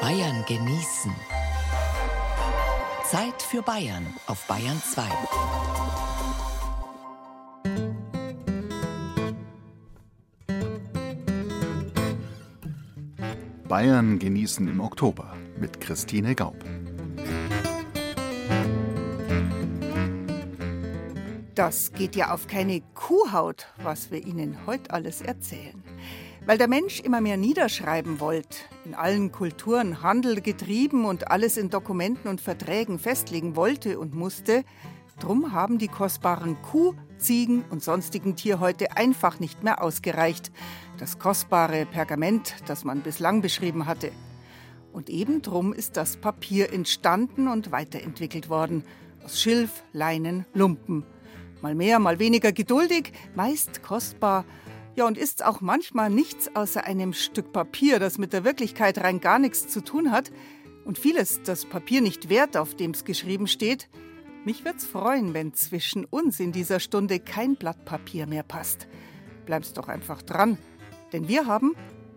Bayern genießen. Zeit für Bayern auf Bayern 2. Bayern genießen im Oktober mit Christine Gaub. Das geht ja auf keine Kuhhaut, was wir Ihnen heute alles erzählen. Weil der Mensch immer mehr niederschreiben wollte, in allen Kulturen Handel getrieben und alles in Dokumenten und Verträgen festlegen wollte und musste, drum haben die kostbaren Kuh, Ziegen und sonstigen Tierhäute einfach nicht mehr ausgereicht. Das kostbare Pergament, das man bislang beschrieben hatte. Und eben drum ist das Papier entstanden und weiterentwickelt worden. Aus Schilf, Leinen, Lumpen. Mal mehr, mal weniger geduldig, meist kostbar ja, und ist auch manchmal nichts außer einem Stück Papier, das mit der Wirklichkeit rein gar nichts zu tun hat und vieles das Papier nicht wert, auf dem es geschrieben steht. Mich wird's freuen, wenn zwischen uns in dieser Stunde kein Blatt Papier mehr passt. Bleib's doch einfach dran, denn wir haben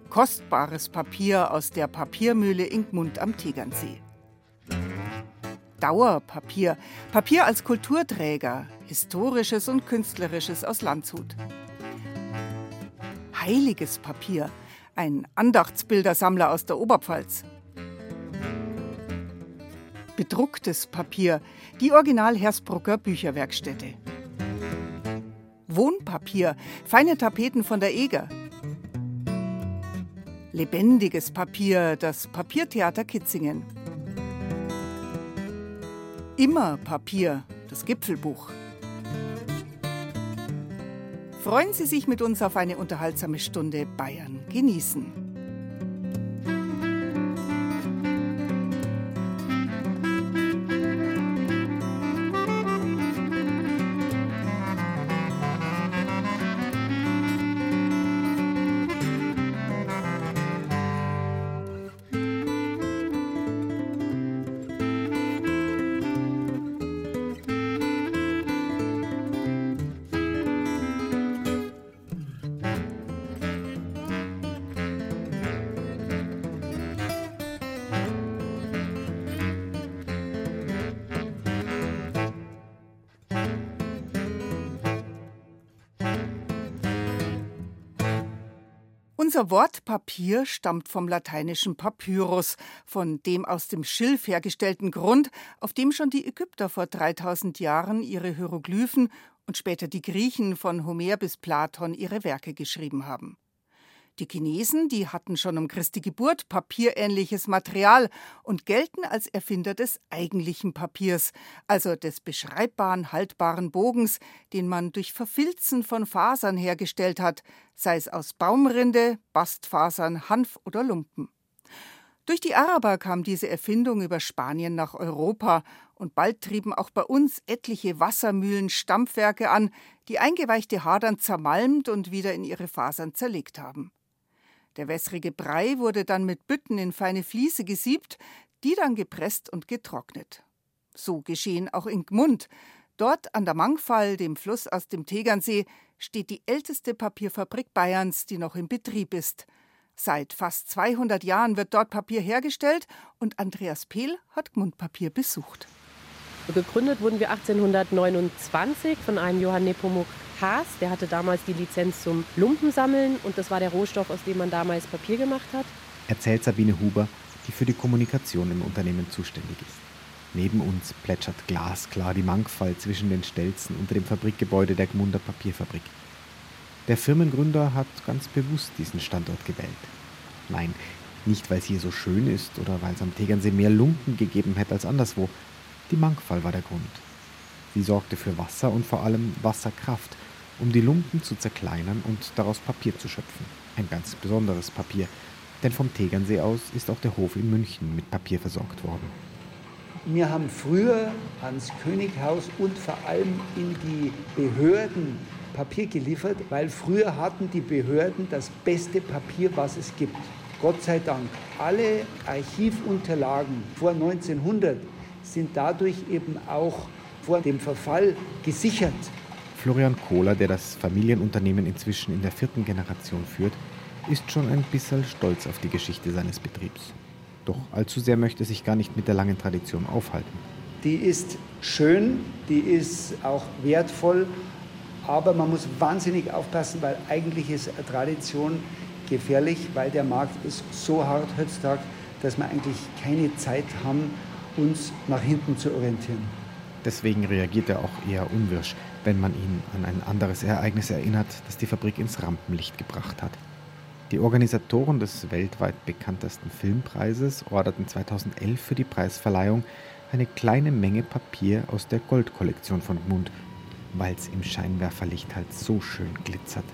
kostbares Papier aus der Papiermühle Inkmund am Tegernsee. Dauerpapier, Papier als Kulturträger, historisches und künstlerisches aus Landshut heiliges Papier, ein Andachtsbildersammler aus der Oberpfalz. Bedrucktes Papier, die Original Hersbrucker Bücherwerkstätte. Wohnpapier, feine Tapeten von der Eger. Lebendiges Papier, das Papiertheater Kitzingen. Immer Papier, das Gipfelbuch. Freuen Sie sich mit uns auf eine unterhaltsame Stunde Bayern genießen. Unser Wort Papier stammt vom lateinischen Papyrus, von dem aus dem Schilf hergestellten Grund, auf dem schon die Ägypter vor 3000 Jahren ihre Hieroglyphen und später die Griechen von Homer bis Platon ihre Werke geschrieben haben. Die Chinesen, die hatten schon um Christi Geburt papierähnliches Material und gelten als Erfinder des eigentlichen Papiers, also des beschreibbaren, haltbaren Bogens, den man durch Verfilzen von Fasern hergestellt hat, sei es aus Baumrinde, Bastfasern, Hanf oder Lumpen. Durch die Araber kam diese Erfindung über Spanien nach Europa und bald trieben auch bei uns etliche Wassermühlen Stampfwerke an, die eingeweichte Hadern zermalmt und wieder in ihre Fasern zerlegt haben. Der wässrige Brei wurde dann mit Bütten in feine Fliese gesiebt, die dann gepresst und getrocknet. So geschehen auch in Gmund. Dort an der Mangfall, dem Fluss aus dem Tegernsee, steht die älteste Papierfabrik Bayerns, die noch in Betrieb ist. Seit fast 200 Jahren wird dort Papier hergestellt und Andreas Pehl hat Gmundpapier besucht. Gegründet wurden wir 1829 von einem Johann Nepomuk Haas. Der hatte damals die Lizenz zum Lumpensammeln und das war der Rohstoff, aus dem man damals Papier gemacht hat. Erzählt Sabine Huber, die für die Kommunikation im Unternehmen zuständig ist. Neben uns plätschert glasklar die Mangfall zwischen den Stelzen unter dem Fabrikgebäude der Gmunder Papierfabrik. Der Firmengründer hat ganz bewusst diesen Standort gewählt. Nein, nicht weil es hier so schön ist oder weil es am Tegernsee mehr Lumpen gegeben hätte als anderswo. Die Mangfall war der Grund. Sie sorgte für Wasser und vor allem Wasserkraft, um die Lumpen zu zerkleinern und daraus Papier zu schöpfen. Ein ganz besonderes Papier, denn vom Tegernsee aus ist auch der Hof in München mit Papier versorgt worden. Wir haben früher ans Könighaus und vor allem in die Behörden Papier geliefert, weil früher hatten die Behörden das beste Papier, was es gibt. Gott sei Dank. Alle Archivunterlagen vor 1900 sind dadurch eben auch vor dem Verfall gesichert. Florian Kohler, der das Familienunternehmen inzwischen in der vierten Generation führt, ist schon ein bisschen stolz auf die Geschichte seines Betriebs. Doch allzu sehr möchte sich gar nicht mit der langen Tradition aufhalten. Die ist schön, die ist auch wertvoll, aber man muss wahnsinnig aufpassen, weil eigentlich ist Tradition gefährlich, weil der Markt ist so hart heutzutage, dass wir eigentlich keine Zeit haben, uns nach hinten zu orientieren. Deswegen reagiert er auch eher unwirsch, wenn man ihn an ein anderes Ereignis erinnert, das die Fabrik ins Rampenlicht gebracht hat. Die Organisatoren des weltweit bekanntesten Filmpreises orderten 2011 für die Preisverleihung eine kleine Menge Papier aus der Goldkollektion von Gmund, weil es im Scheinwerferlicht halt so schön glitzert.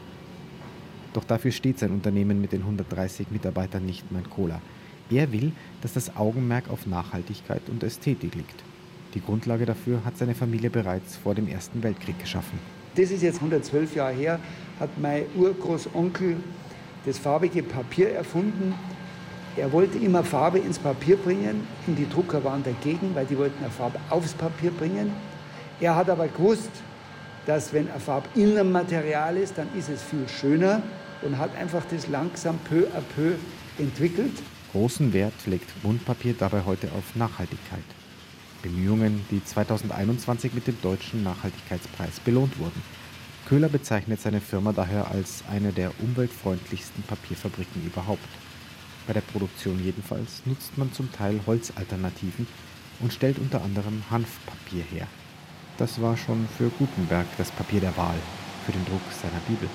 Doch dafür steht sein Unternehmen mit den 130 Mitarbeitern nicht mein Cola. Er will, dass das Augenmerk auf Nachhaltigkeit und Ästhetik liegt. Die Grundlage dafür hat seine Familie bereits vor dem Ersten Weltkrieg geschaffen. Das ist jetzt 112 Jahre her, hat mein Urgroßonkel das farbige Papier erfunden. Er wollte immer Farbe ins Papier bringen. Und die Drucker waren dagegen, weil die wollten eine Farbe aufs Papier bringen. Er hat aber gewusst, dass wenn eine Farbe in einem Material ist, dann ist es viel schöner und hat einfach das langsam peu à peu entwickelt. Großen Wert legt Mundpapier dabei heute auf Nachhaltigkeit. Bemühungen, die 2021 mit dem Deutschen Nachhaltigkeitspreis belohnt wurden. Köhler bezeichnet seine Firma daher als eine der umweltfreundlichsten Papierfabriken überhaupt. Bei der Produktion jedenfalls nutzt man zum Teil Holzalternativen und stellt unter anderem Hanfpapier her. Das war schon für Gutenberg das Papier der Wahl für den Druck seiner Bibel.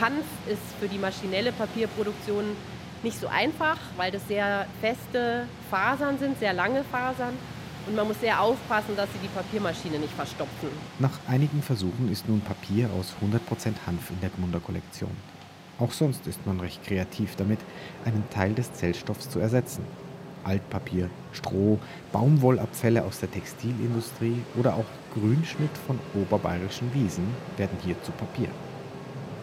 Hanf ist für die maschinelle Papierproduktion nicht so einfach, weil das sehr feste Fasern sind, sehr lange Fasern. Und man muss sehr aufpassen, dass sie die Papiermaschine nicht verstopfen. Nach einigen Versuchen ist nun Papier aus 100% Hanf in der Gmunder Kollektion. Auch sonst ist man recht kreativ damit, einen Teil des Zellstoffs zu ersetzen. Altpapier, Stroh, Baumwollabfälle aus der Textilindustrie oder auch Grünschnitt von oberbayerischen Wiesen werden hier zu Papier.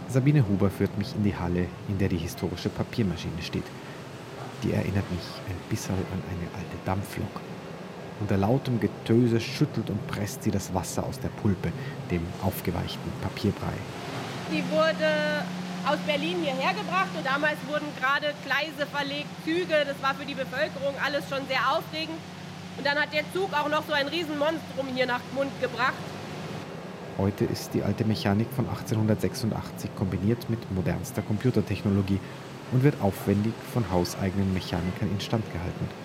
Sabine Huber führt mich in die Halle, in der die historische Papiermaschine steht. Die erinnert mich ein bisschen an eine alte Dampflok unter lautem Getöse schüttelt und presst sie das Wasser aus der Pulpe, dem aufgeweichten Papierbrei. Die wurde aus Berlin hierher gebracht und damals wurden gerade Gleise verlegt, Züge, das war für die Bevölkerung alles schon sehr aufregend. Und dann hat der Zug auch noch so ein Riesenmonstrum hier nach Mund gebracht. Heute ist die alte Mechanik von 1886 kombiniert mit modernster Computertechnologie und wird aufwendig von hauseigenen Mechanikern instand gehalten.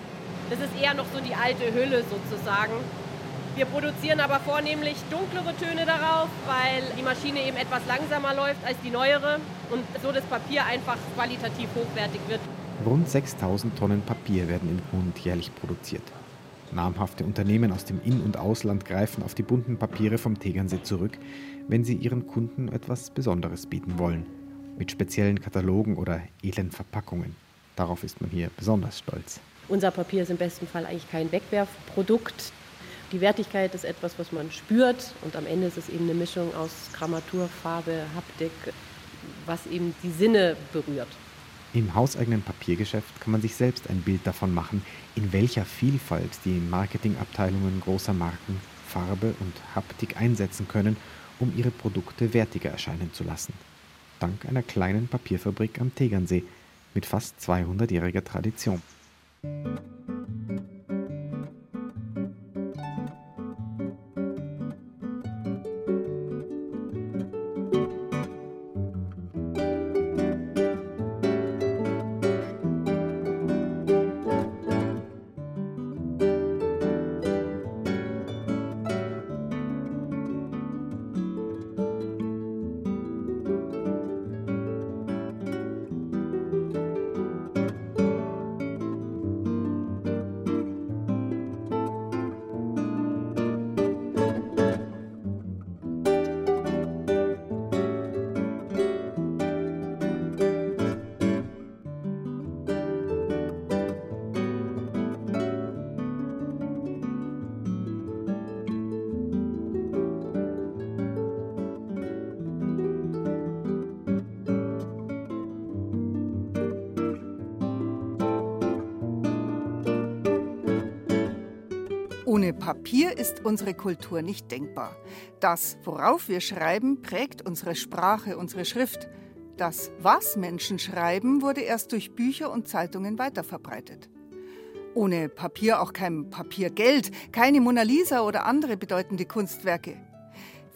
Das ist eher noch so die alte Hülle sozusagen. Wir produzieren aber vornehmlich dunklere Töne darauf, weil die Maschine eben etwas langsamer läuft als die neuere und so das Papier einfach qualitativ hochwertig wird. Rund 6000 Tonnen Papier werden im Grund jährlich produziert. Namhafte Unternehmen aus dem In- und Ausland greifen auf die bunten Papiere vom Tegernsee zurück, wenn sie ihren Kunden etwas Besonderes bieten wollen. Mit speziellen Katalogen oder edlen Verpackungen. Darauf ist man hier besonders stolz. Unser Papier ist im besten Fall eigentlich kein Wegwerfprodukt. Die Wertigkeit ist etwas, was man spürt und am Ende ist es eben eine Mischung aus Grammatur, Farbe, Haptik, was eben die Sinne berührt. Im hauseigenen Papiergeschäft kann man sich selbst ein Bild davon machen, in welcher Vielfalt die Marketingabteilungen großer Marken Farbe und Haptik einsetzen können, um ihre Produkte wertiger erscheinen zu lassen. Dank einer kleinen Papierfabrik am Tegernsee mit fast 200-jähriger Tradition. Ohne unsere Kultur nicht denkbar. Das, worauf wir schreiben, prägt unsere Sprache, unsere Schrift. Das, was Menschen schreiben, wurde erst durch Bücher und Zeitungen weiterverbreitet. Ohne Papier auch kein Papiergeld, keine Mona Lisa oder andere bedeutende Kunstwerke.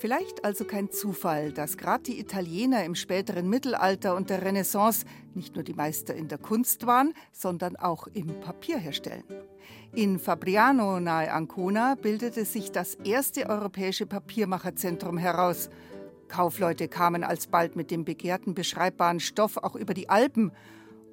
Vielleicht also kein Zufall, dass gerade die Italiener im späteren Mittelalter und der Renaissance nicht nur die Meister in der Kunst waren, sondern auch im Papierherstellen. In Fabriano nahe Ancona bildete sich das erste europäische Papiermacherzentrum heraus. Kaufleute kamen alsbald mit dem begehrten beschreibbaren Stoff auch über die Alpen.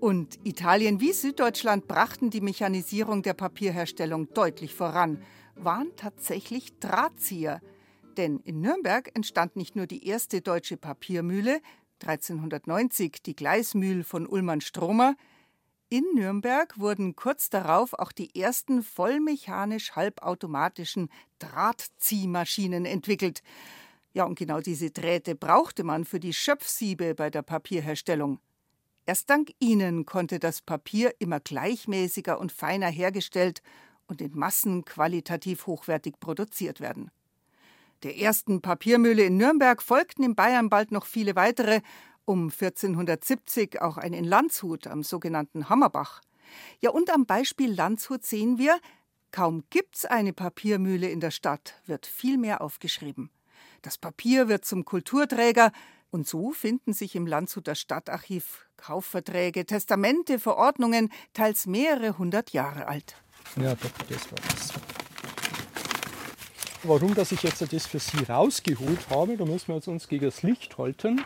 Und Italien wie Süddeutschland brachten die Mechanisierung der Papierherstellung deutlich voran, waren tatsächlich Drahtzieher – denn in Nürnberg entstand nicht nur die erste deutsche Papiermühle, 1390 die Gleismühl von Ullmann Stromer, in Nürnberg wurden kurz darauf auch die ersten vollmechanisch halbautomatischen Drahtziehmaschinen entwickelt. Ja, und genau diese Drähte brauchte man für die Schöpfsiebe bei der Papierherstellung. Erst dank ihnen konnte das Papier immer gleichmäßiger und feiner hergestellt und in Massen qualitativ hochwertig produziert werden. Der ersten Papiermühle in Nürnberg folgten in Bayern bald noch viele weitere, um 1470 auch eine in Landshut am sogenannten Hammerbach. Ja, und am Beispiel Landshut sehen wir, kaum gibt's eine Papiermühle in der Stadt, wird viel mehr aufgeschrieben. Das Papier wird zum Kulturträger, und so finden sich im Landshuter Stadtarchiv Kaufverträge, Testamente, Verordnungen, teils mehrere hundert Jahre alt. Ja, das war das. Warum, dass ich jetzt das für Sie rausgeholt habe, da müssen wir jetzt uns gegen das Licht halten.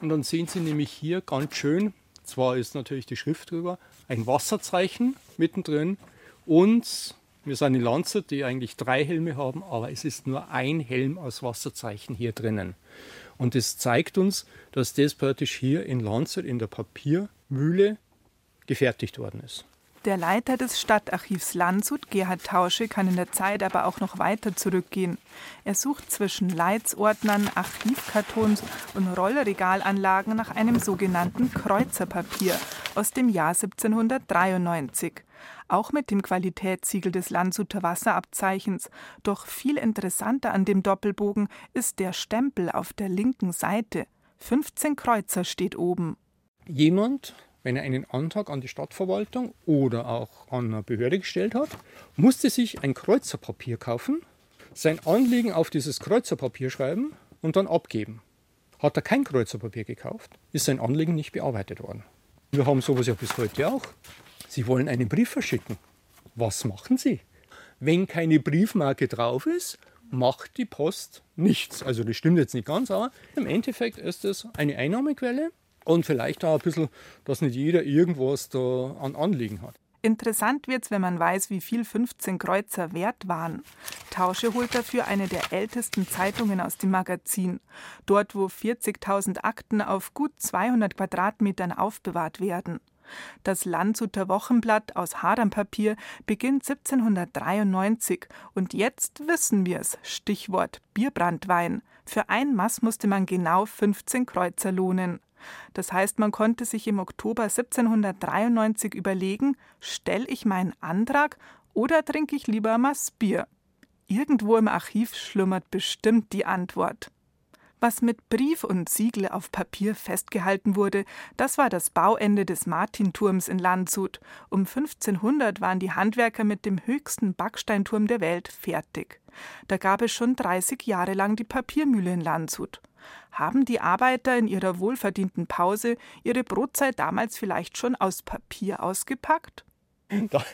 Und dann sehen Sie nämlich hier ganz schön, zwar ist natürlich die Schrift drüber, ein Wasserzeichen mittendrin und wir sind in Landshut, die eigentlich drei Helme haben, aber es ist nur ein Helm aus Wasserzeichen hier drinnen. Und das zeigt uns, dass das praktisch hier in Landshut in der Papiermühle gefertigt worden ist. Der Leiter des Stadtarchivs Landshut, Gerhard Tausche, kann in der Zeit aber auch noch weiter zurückgehen. Er sucht zwischen Leitsordnern, Archivkartons und Rollregalanlagen nach einem sogenannten Kreuzerpapier aus dem Jahr 1793. Auch mit dem Qualitätssiegel des Landshuter Wasserabzeichens. Doch viel interessanter an dem Doppelbogen ist der Stempel auf der linken Seite. 15 Kreuzer steht oben. Jemand wenn er einen Antrag an die Stadtverwaltung oder auch an eine Behörde gestellt hat, musste sich ein Kreuzerpapier kaufen, sein Anliegen auf dieses Kreuzerpapier schreiben und dann abgeben. Hat er kein Kreuzerpapier gekauft, ist sein Anliegen nicht bearbeitet worden. Wir haben sowas ja bis heute auch. Sie wollen einen Brief verschicken. Was machen Sie? Wenn keine Briefmarke drauf ist, macht die Post nichts. Also das stimmt jetzt nicht ganz, aber im Endeffekt ist es eine Einnahmequelle und vielleicht auch ein bisschen, dass nicht jeder irgendwas da an Anliegen hat. Interessant wird's, wenn man weiß, wie viel 15 Kreuzer wert waren. Tausche holt dafür eine der ältesten Zeitungen aus dem Magazin. Dort, wo 40.000 Akten auf gut 200 Quadratmetern aufbewahrt werden. Das Landshuter Wochenblatt aus Hadermpapier beginnt 1793 und jetzt wissen wir es. Stichwort Bierbrandwein. Für ein Maß musste man genau 15 Kreuzer lohnen. Das heißt, man konnte sich im Oktober 1793 überlegen, stelle ich meinen Antrag oder trinke ich lieber Maß Bier? Irgendwo im Archiv schlummert bestimmt die Antwort. Was mit Brief und Siegel auf Papier festgehalten wurde, das war das Bauende des Martinturms in Landshut. Um 1500 waren die Handwerker mit dem höchsten Backsteinturm der Welt fertig. Da gab es schon 30 Jahre lang die Papiermühle in Landshut. Haben die Arbeiter in ihrer wohlverdienten Pause ihre Brotzeit damals vielleicht schon aus Papier ausgepackt? Da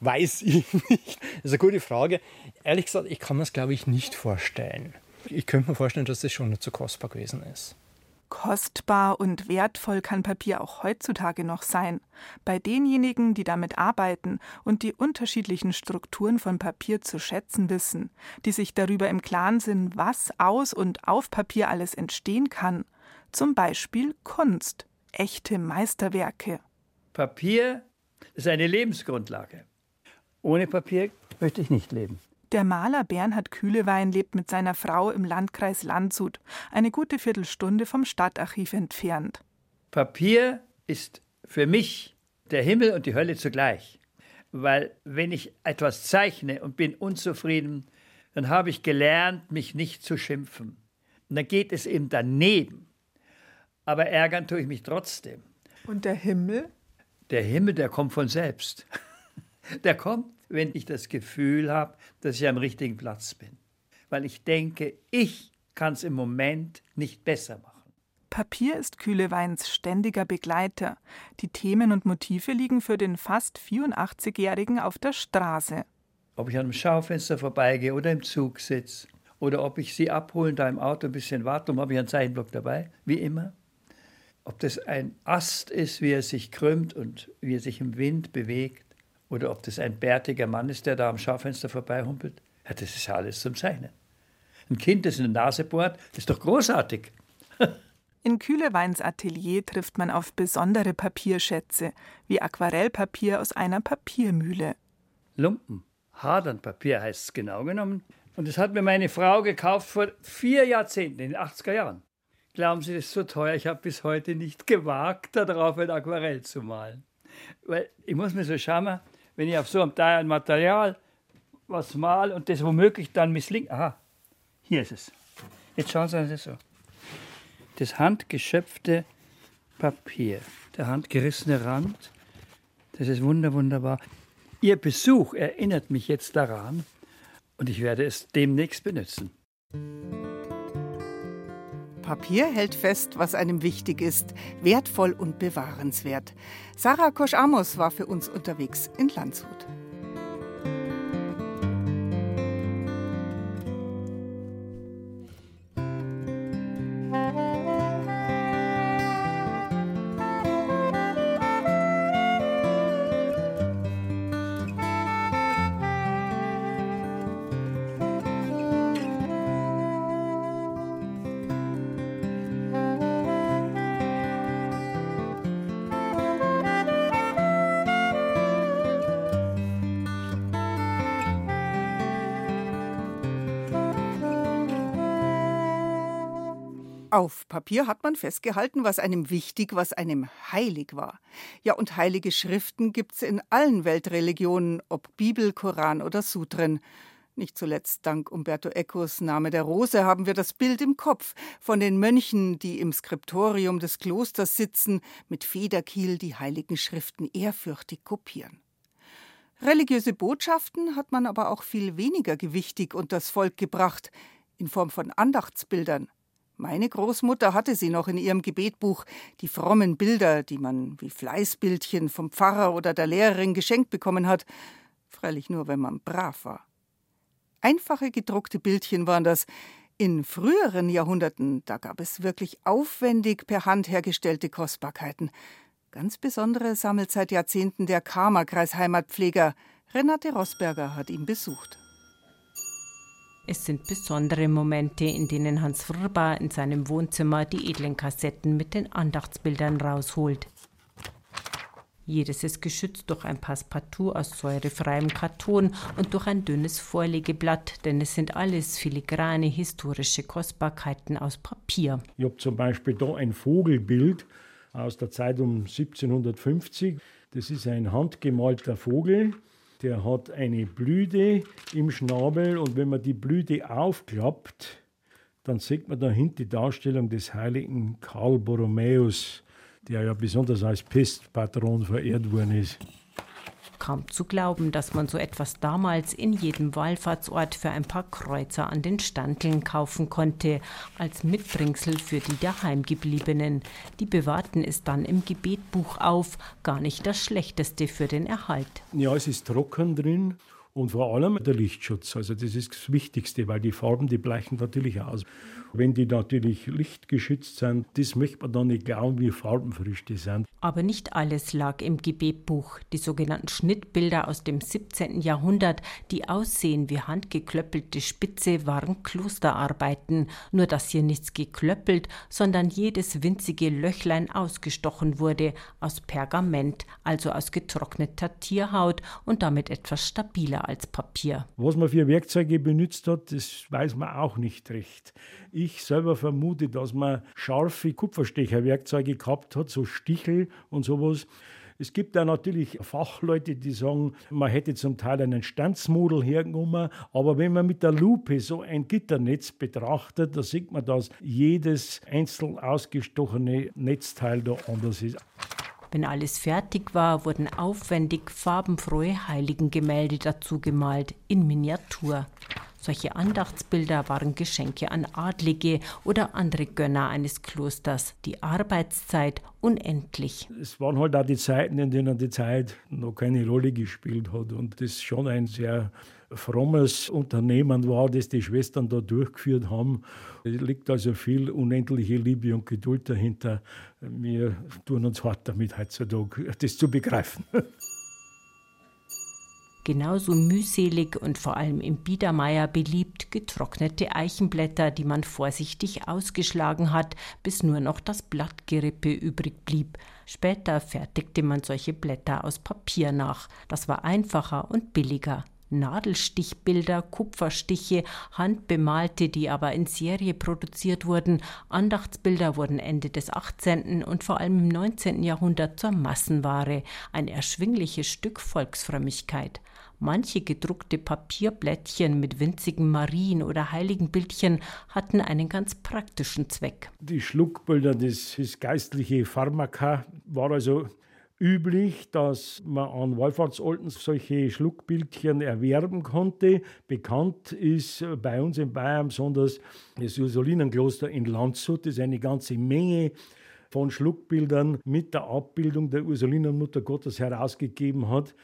weiß ich nicht. Das ist eine gute Frage. Ehrlich gesagt, ich kann mir das, glaube ich, nicht vorstellen. Ich könnte mir vorstellen, dass das schon nicht so kostbar gewesen ist. Kostbar und wertvoll kann Papier auch heutzutage noch sein. Bei denjenigen, die damit arbeiten und die unterschiedlichen Strukturen von Papier zu schätzen wissen, die sich darüber im Klaren sind, was aus und auf Papier alles entstehen kann. Zum Beispiel Kunst, echte Meisterwerke. Papier ist eine Lebensgrundlage. Ohne Papier möchte ich nicht leben. Der Maler Bernhard Kühlewein lebt mit seiner Frau im Landkreis Landshut, eine gute Viertelstunde vom Stadtarchiv entfernt. Papier ist für mich der Himmel und die Hölle zugleich. Weil wenn ich etwas zeichne und bin unzufrieden, dann habe ich gelernt, mich nicht zu schimpfen. Und dann geht es eben daneben. aber ärgern tue ich mich trotzdem. Und der Himmel? Der Himmel, der kommt von selbst. Der kommt, wenn ich das Gefühl habe, dass ich am richtigen Platz bin. Weil ich denke, ich kann es im Moment nicht besser machen. Papier ist Kühleweins ständiger Begleiter. Die Themen und Motive liegen für den fast 84-Jährigen auf der Straße. Ob ich an einem Schaufenster vorbeigehe oder im Zug sitze oder ob ich sie abholen, da im Auto ein bisschen warte, habe ich einen Zeichenblock dabei, wie immer. Ob das ein Ast ist, wie er sich krümmt und wie er sich im Wind bewegt, oder ob das ein bärtiger Mann ist, der da am Schaufenster vorbeihumpelt. Ja, das ist alles zum Zeichnen. Ein Kind, das in der Nase bohrt, ist doch großartig. In Kühleweins Atelier trifft man auf besondere Papierschätze, wie Aquarellpapier aus einer Papiermühle. Lumpen, Hadernpapier heißt es genau genommen. Und das hat mir meine Frau gekauft vor vier Jahrzehnten, in den 80er Jahren. Glauben Sie, das ist so teuer? Ich habe bis heute nicht gewagt, darauf ein Aquarell zu malen. Weil ich muss mir so schauen, wenn ich auf so einem teuren Material was mal und das womöglich dann misslingt. Aha, hier ist es. Jetzt schauen Sie das so das handgeschöpfte Papier, der handgerissene Rand. Das ist wunder, wunderbar. Ihr Besuch erinnert mich jetzt daran und ich werde es demnächst benutzen. Papier hält fest, was einem wichtig ist, wertvoll und bewahrenswert. Sarah Kosch-Amos war für uns unterwegs in Landshut. Auf Papier hat man festgehalten, was einem wichtig, was einem heilig war. Ja, und heilige Schriften gibt's in allen Weltreligionen, ob Bibel, Koran oder Sutren. Nicht zuletzt dank Umberto Ecos Name der Rose haben wir das Bild im Kopf von den Mönchen, die im Skriptorium des Klosters sitzen, mit Federkiel die heiligen Schriften ehrfürchtig kopieren. Religiöse Botschaften hat man aber auch viel weniger gewichtig unters Volk gebracht, in Form von Andachtsbildern, meine Großmutter hatte sie noch in ihrem Gebetbuch, die frommen Bilder, die man wie Fleißbildchen vom Pfarrer oder der Lehrerin geschenkt bekommen hat, freilich nur, wenn man brav war. Einfache gedruckte Bildchen waren das. In früheren Jahrhunderten, da gab es wirklich aufwendig per Hand hergestellte Kostbarkeiten. Ganz besondere sammelt seit Jahrzehnten der Karmerkreis Heimatpfleger. Renate Rosberger hat ihn besucht. Es sind besondere Momente, in denen Hans Vrba in seinem Wohnzimmer die edlen Kassetten mit den Andachtsbildern rausholt. Jedes ist geschützt durch ein Passepartout aus säurefreiem Karton und durch ein dünnes Vorlegeblatt, denn es sind alles filigrane historische Kostbarkeiten aus Papier. Ich habe zum Beispiel da ein Vogelbild aus der Zeit um 1750. Das ist ein handgemalter Vogel der hat eine Blüte im Schnabel und wenn man die Blüte aufklappt, dann sieht man dahinter die Darstellung des heiligen Karl Borromäus, der ja besonders als Pestpatron verehrt worden ist. Kaum zu glauben, dass man so etwas damals in jedem Wallfahrtsort für ein paar Kreuzer an den Standeln kaufen konnte, als Mitbringsel für die Daheimgebliebenen. Die bewahrten es dann im Gebetbuch auf, gar nicht das Schlechteste für den Erhalt. Ja, es ist trocken drin und vor allem der Lichtschutz. Also das ist das Wichtigste, weil die Farben, die bleichen natürlich aus. Wenn die natürlich lichtgeschützt sind, das möchte man dann nicht glauben, wie farbenfrisch die sind. Aber nicht alles lag im Gebetbuch. Die sogenannten Schnittbilder aus dem 17. Jahrhundert, die aussehen wie handgeklöppelte Spitze, waren Klosterarbeiten. Nur dass hier nichts geklöppelt, sondern jedes winzige Löchlein ausgestochen wurde aus Pergament, also aus getrockneter Tierhaut und damit etwas stabiler als Papier. Was man für Werkzeuge benutzt hat, das weiß man auch nicht recht. Ich selber vermute, dass man scharfe Kupferstecherwerkzeuge gehabt hat, so Stichel und sowas. Es gibt da natürlich Fachleute, die sagen, man hätte zum Teil einen Stanzmodel hergenommen, aber wenn man mit der Lupe so ein Gitternetz betrachtet, da sieht man, dass jedes einzeln ausgestochene Netzteil da anders ist. Wenn alles fertig war, wurden aufwendig farbenfrohe Heiligengemälde dazu gemalt in Miniatur. Solche Andachtsbilder waren Geschenke an Adlige oder andere Gönner eines Klosters. Die Arbeitszeit unendlich. Es waren halt auch die Zeiten, in denen die Zeit noch keine Rolle gespielt hat und das schon ein sehr frommes Unternehmen war, das die Schwestern da durchgeführt haben. Es liegt also viel unendliche Liebe und Geduld dahinter. Wir tun uns hart damit heutzutage, das zu begreifen. Genauso mühselig und vor allem im Biedermeier beliebt getrocknete Eichenblätter, die man vorsichtig ausgeschlagen hat, bis nur noch das Blattgerippe übrig blieb. Später fertigte man solche Blätter aus Papier nach. Das war einfacher und billiger. Nadelstichbilder, Kupferstiche, handbemalte, die aber in Serie produziert wurden. Andachtsbilder wurden Ende des 18. und vor allem im 19. Jahrhundert zur Massenware, ein erschwingliches Stück Volksfrömmigkeit. Manche gedruckte Papierblättchen mit winzigen Marien- oder Heiligenbildchen hatten einen ganz praktischen Zweck. Die Schluckbilder, das, das geistliche Pharmaka, war also üblich, dass man an Wallfahrtsorten solche Schluckbildchen erwerben konnte. Bekannt ist bei uns in Bayern besonders das Ursulinenkloster in Landshut. Das ist eine ganze Menge von Schluckbildern mit der Abbildung der Ursulinenmutter Gottes herausgegeben hat.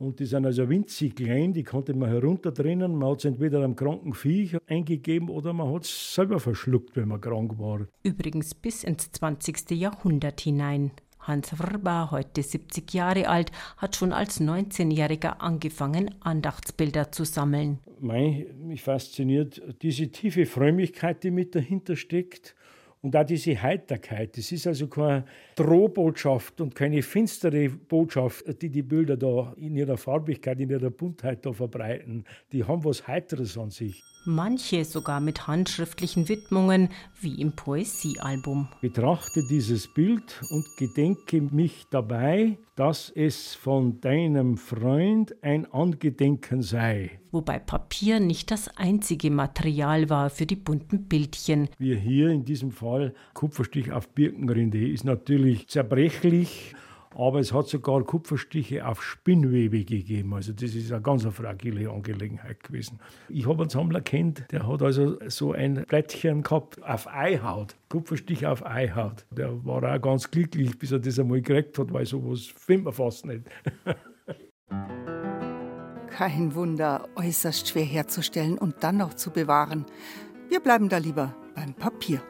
Und die sind also winzig klein, die konnte man herunterdrennen. Man hat es entweder am kranken Viech eingegeben oder man hat es selber verschluckt, wenn man krank war. Übrigens bis ins 20. Jahrhundert hinein. Hans Wrba, heute 70 Jahre alt, hat schon als 19-Jähriger angefangen, Andachtsbilder zu sammeln. Mei, mich fasziniert diese tiefe Frömmigkeit, die mit dahinter steckt. Und auch diese Heiterkeit. Das ist also keine Drohbotschaft und keine finstere Botschaft, die die Bilder da in ihrer Farbigkeit, in ihrer Buntheit da verbreiten. Die haben was Heiteres an sich manche sogar mit handschriftlichen Widmungen wie im Poesiealbum. Betrachte dieses Bild und gedenke mich dabei, dass es von deinem Freund ein Angedenken sei. Wobei Papier nicht das einzige Material war für die bunten Bildchen. Wir hier in diesem Fall Kupferstich auf Birkenrinde ist natürlich zerbrechlich aber es hat sogar Kupferstiche auf Spinnwebe gegeben. Also das ist eine ganz fragile Angelegenheit gewesen. Ich habe einen Sammler kennt, der hat also so ein Blättchen gehabt auf Eihaut, Kupferstich auf Eihaut. Der war auch ganz glücklich, bis er das einmal gekriegt hat, weil sowas findet man fast nicht. Kein Wunder, äußerst schwer herzustellen und dann noch zu bewahren. Wir bleiben da lieber beim Papier.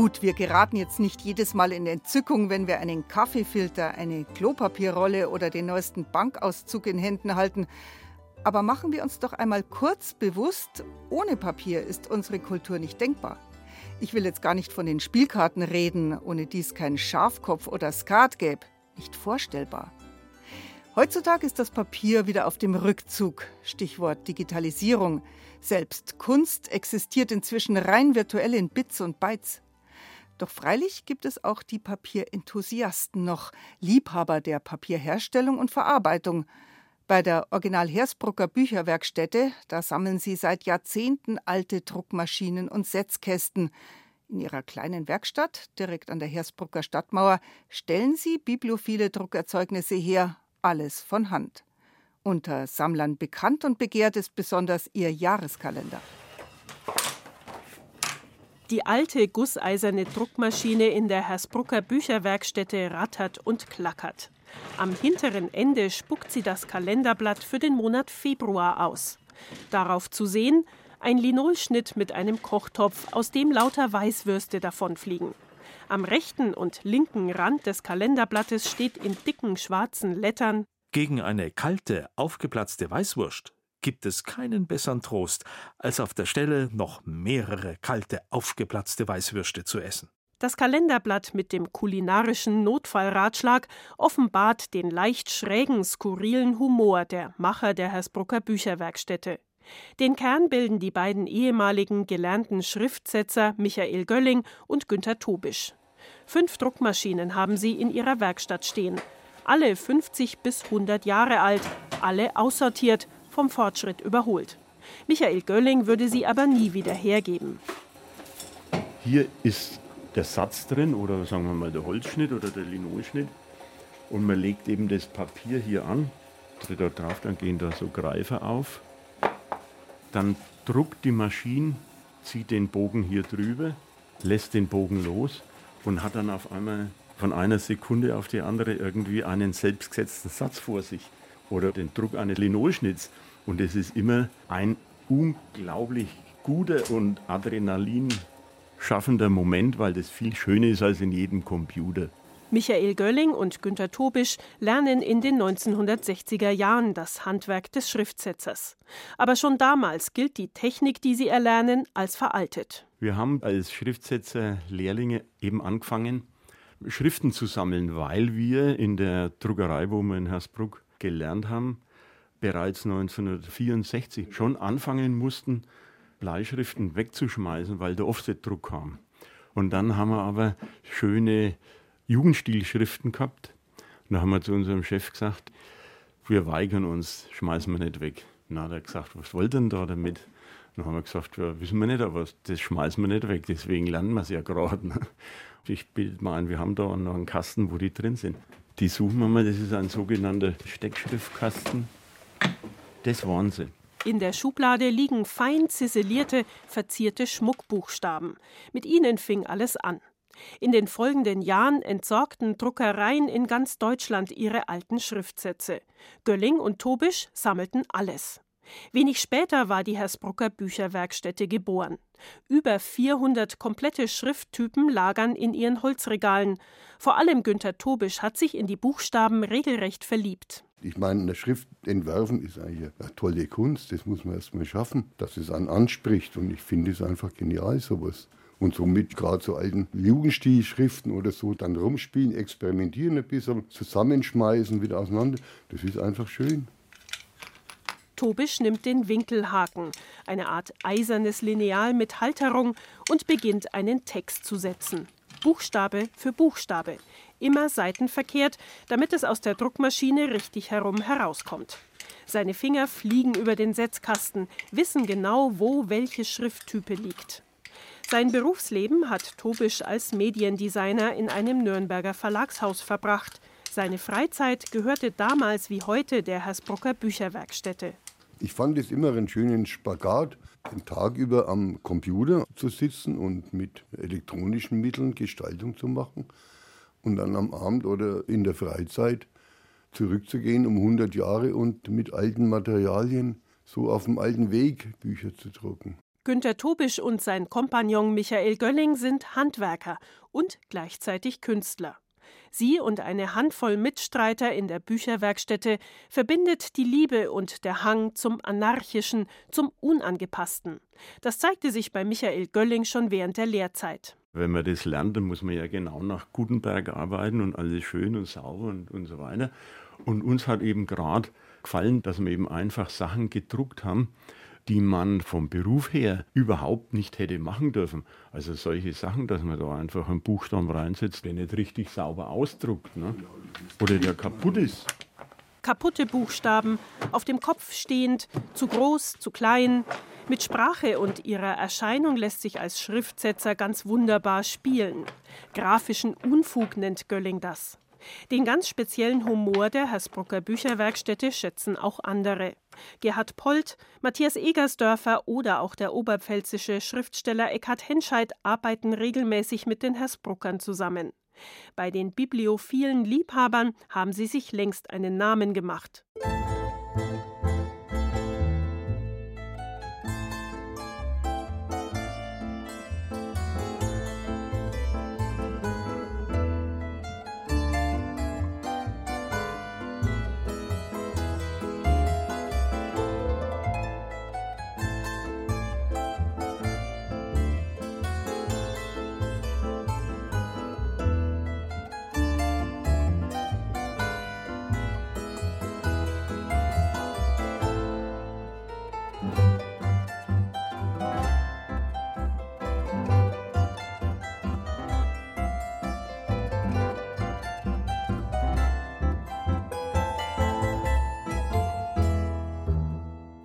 Gut, wir geraten jetzt nicht jedes Mal in Entzückung, wenn wir einen Kaffeefilter, eine Klopapierrolle oder den neuesten Bankauszug in Händen halten. Aber machen wir uns doch einmal kurz bewusst, ohne Papier ist unsere Kultur nicht denkbar. Ich will jetzt gar nicht von den Spielkarten reden, ohne die es keinen Schafkopf oder Skat gäbe. Nicht vorstellbar. Heutzutage ist das Papier wieder auf dem Rückzug. Stichwort Digitalisierung. Selbst Kunst existiert inzwischen rein virtuell in Bits und Bytes. Doch freilich gibt es auch die Papierenthusiasten noch, Liebhaber der Papierherstellung und Verarbeitung. Bei der Original Hersbrucker Bücherwerkstätte, da sammeln sie seit Jahrzehnten alte Druckmaschinen und Setzkästen. In ihrer kleinen Werkstatt, direkt an der Hersbrucker Stadtmauer, stellen sie bibliophile Druckerzeugnisse her, alles von Hand. Unter Sammlern bekannt und begehrt ist besonders ihr Jahreskalender. Die alte gusseiserne Druckmaschine in der Hersbrucker Bücherwerkstätte rattert und klackert. Am hinteren Ende spuckt sie das Kalenderblatt für den Monat Februar aus. Darauf zu sehen ein Linolschnitt mit einem Kochtopf, aus dem lauter Weißwürste davonfliegen. Am rechten und linken Rand des Kalenderblattes steht in dicken schwarzen Lettern Gegen eine kalte, aufgeplatzte Weißwurst gibt es keinen besseren Trost, als auf der Stelle noch mehrere kalte, aufgeplatzte Weißwürste zu essen. Das Kalenderblatt mit dem kulinarischen Notfallratschlag offenbart den leicht schrägen, skurrilen Humor der Macher der Hersbrucker Bücherwerkstätte. Den Kern bilden die beiden ehemaligen gelernten Schriftsetzer Michael Gölling und Günter Tobisch. Fünf Druckmaschinen haben sie in ihrer Werkstatt stehen. Alle 50 bis 100 Jahre alt, alle aussortiert, vom Fortschritt überholt. Michael Gölling würde sie aber nie wieder hergeben. Hier ist der Satz drin oder sagen wir mal der Holzschnitt oder der Linolschnitt und man legt eben das Papier hier an, tritt da drauf, dann gehen da so Greifer auf. Dann druckt die Maschine, zieht den Bogen hier drüber, lässt den Bogen los und hat dann auf einmal von einer Sekunde auf die andere irgendwie einen selbstgesetzten Satz vor sich oder den Druck eines Linolschnitts. Und es ist immer ein unglaublich guter und Adrenalin schaffender Moment, weil das viel schöner ist als in jedem Computer. Michael Gölling und Günter Tobisch lernen in den 1960er Jahren das Handwerk des Schriftsetzers. Aber schon damals gilt die Technik, die sie erlernen, als veraltet. Wir haben als Schriftsetzer Lehrlinge eben angefangen, Schriften zu sammeln, weil wir in der Druckerei, wo wir in Hersbruck gelernt haben, bereits 1964 schon anfangen mussten, Bleischriften wegzuschmeißen, weil der Offsetdruck kam. Und dann haben wir aber schöne Jugendstilschriften gehabt. Und da haben wir zu unserem Chef gesagt, wir weigern uns, schmeißen wir nicht weg. dann hat er gesagt, was wollt ihr denn da damit? Dann haben wir gesagt, ja, wissen wir nicht, aber das schmeißen wir nicht weg, deswegen lernen wir es ja gerade. Ne? Ich bilde mal ein, wir haben da noch einen Kasten, wo die drin sind. Die suchen wir mal, das ist ein sogenannter Steckschriftkasten. Das waren sie. In der Schublade liegen fein ziselierte, verzierte Schmuckbuchstaben. Mit ihnen fing alles an. In den folgenden Jahren entsorgten Druckereien in ganz Deutschland ihre alten Schriftsätze. Gölling und Tobisch sammelten alles. Wenig später war die Hersbrucker Bücherwerkstätte geboren. Über 400 komplette Schrifttypen lagern in ihren Holzregalen. Vor allem Günter Tobisch hat sich in die Buchstaben regelrecht verliebt. Ich meine, eine Schrift entwerfen ist eigentlich eine tolle Kunst. Das muss man erst mal schaffen, dass es einen anspricht. Und ich finde es einfach genial, sowas und somit gerade so alten Jugendstilschriften oder so dann rumspielen, experimentieren ein bisschen, zusammenschmeißen, wieder auseinander. Das ist einfach schön. Tobisch nimmt den Winkelhaken, eine Art eisernes Lineal mit Halterung, und beginnt einen Text zu setzen. Buchstabe für Buchstabe, immer seitenverkehrt, damit es aus der Druckmaschine richtig herum herauskommt. Seine Finger fliegen über den Setzkasten, wissen genau, wo welche Schrifttype liegt. Sein Berufsleben hat Tobisch als Mediendesigner in einem Nürnberger Verlagshaus verbracht. Seine Freizeit gehörte damals wie heute der Hersbrucker Bücherwerkstätte. Ich fand es immer einen schönen Spagat, den Tag über am Computer zu sitzen und mit elektronischen Mitteln Gestaltung zu machen und dann am Abend oder in der Freizeit zurückzugehen um 100 Jahre und mit alten Materialien so auf dem alten Weg Bücher zu drucken. Günter Tobisch und sein Kompagnon Michael Gölling sind Handwerker und gleichzeitig Künstler. Sie und eine Handvoll Mitstreiter in der Bücherwerkstätte verbindet die Liebe und der Hang zum Anarchischen, zum Unangepassten. Das zeigte sich bei Michael Gölling schon während der Lehrzeit. Wenn man das lernt, dann muss man ja genau nach Gutenberg arbeiten und alles schön und sauber und, und so weiter. Und uns hat eben gerade gefallen, dass wir eben einfach Sachen gedruckt haben, die man vom Beruf her überhaupt nicht hätte machen dürfen. Also solche Sachen, dass man da einfach einen Buchstaben reinsetzt, der nicht richtig sauber ausdruckt. Ne? Oder der kaputt ist. Kaputte Buchstaben, auf dem Kopf stehend, zu groß, zu klein. Mit Sprache und ihrer Erscheinung lässt sich als Schriftsetzer ganz wunderbar spielen. Grafischen Unfug nennt Gölling das. Den ganz speziellen Humor der Hersbrucker Bücherwerkstätte schätzen auch andere. Gerhard Polt, Matthias Egersdörfer oder auch der oberpfälzische Schriftsteller Eckhard Henscheid arbeiten regelmäßig mit den Hersbruckern zusammen. Bei den bibliophilen Liebhabern haben sie sich längst einen Namen gemacht.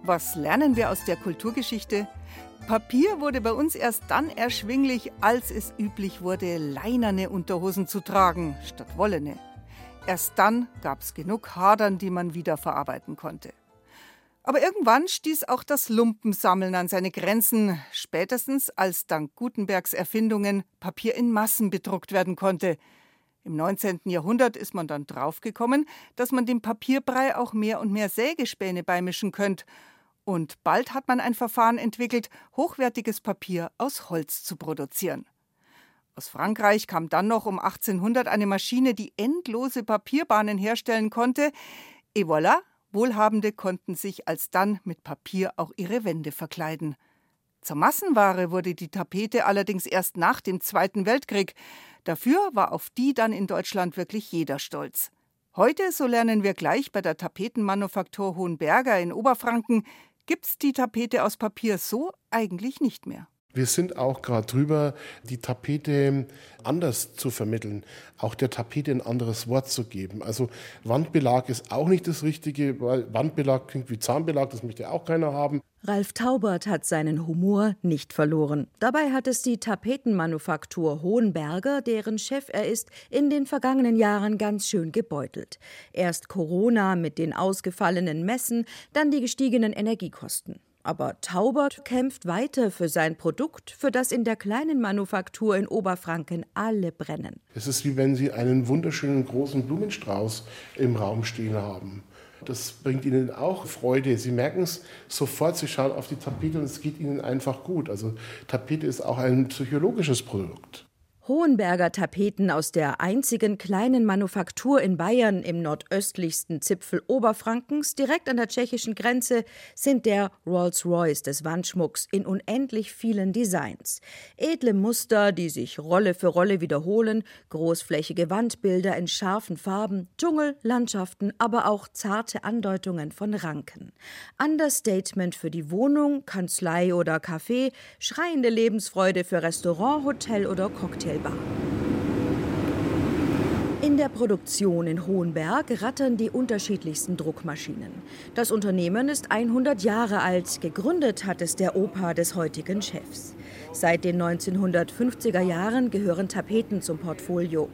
Was lernen wir aus der Kulturgeschichte? Papier wurde bei uns erst dann erschwinglich, als es üblich wurde, leinerne Unterhosen zu tragen statt wollene. Erst dann gab es genug Hadern, die man wiederverarbeiten konnte. Aber irgendwann stieß auch das Lumpensammeln an seine Grenzen, spätestens als dank Gutenbergs Erfindungen Papier in Massen bedruckt werden konnte. Im 19. Jahrhundert ist man dann draufgekommen, dass man dem Papierbrei auch mehr und mehr Sägespäne beimischen könnte und bald hat man ein Verfahren entwickelt, hochwertiges Papier aus Holz zu produzieren. Aus Frankreich kam dann noch um 1800 eine Maschine, die endlose Papierbahnen herstellen konnte. Et voilà, Wohlhabende konnten sich alsdann mit Papier auch ihre Wände verkleiden. Zur Massenware wurde die Tapete allerdings erst nach dem Zweiten Weltkrieg. Dafür war auf die dann in Deutschland wirklich jeder stolz. Heute, so lernen wir gleich bei der Tapetenmanufaktur Hohenberger in Oberfranken, gibt es die Tapete aus Papier so eigentlich nicht mehr. Wir sind auch gerade drüber, die Tapete anders zu vermitteln, auch der Tapete ein anderes Wort zu geben. Also Wandbelag ist auch nicht das Richtige, weil Wandbelag klingt wie Zahnbelag, das möchte auch keiner haben. Ralf Taubert hat seinen Humor nicht verloren. Dabei hat es die Tapetenmanufaktur Hohenberger, deren Chef er ist, in den vergangenen Jahren ganz schön gebeutelt. Erst Corona mit den ausgefallenen Messen, dann die gestiegenen Energiekosten. Aber Taubert kämpft weiter für sein Produkt, für das in der kleinen Manufaktur in Oberfranken alle brennen. Es ist wie wenn Sie einen wunderschönen großen Blumenstrauß im Raum stehen haben. Das bringt Ihnen auch Freude. Sie merken es sofort, Sie schauen auf die Tapete und es geht Ihnen einfach gut. Also Tapete ist auch ein psychologisches Produkt. Hohenberger Tapeten aus der einzigen kleinen Manufaktur in Bayern im nordöstlichsten Zipfel Oberfrankens, direkt an der tschechischen Grenze, sind der Rolls-Royce des Wandschmucks in unendlich vielen Designs. Edle Muster, die sich Rolle für Rolle wiederholen, großflächige Wandbilder in scharfen Farben, Dschungel, Landschaften, aber auch zarte Andeutungen von Ranken. Understatement für die Wohnung, Kanzlei oder Café, schreiende Lebensfreude für Restaurant, Hotel oder Cocktail. Hotelbar. In der Produktion in Hohenberg rattern die unterschiedlichsten Druckmaschinen. Das Unternehmen ist 100 Jahre alt. Gegründet hat es der Opa des heutigen Chefs. Seit den 1950er Jahren gehören Tapeten zum Portfolio.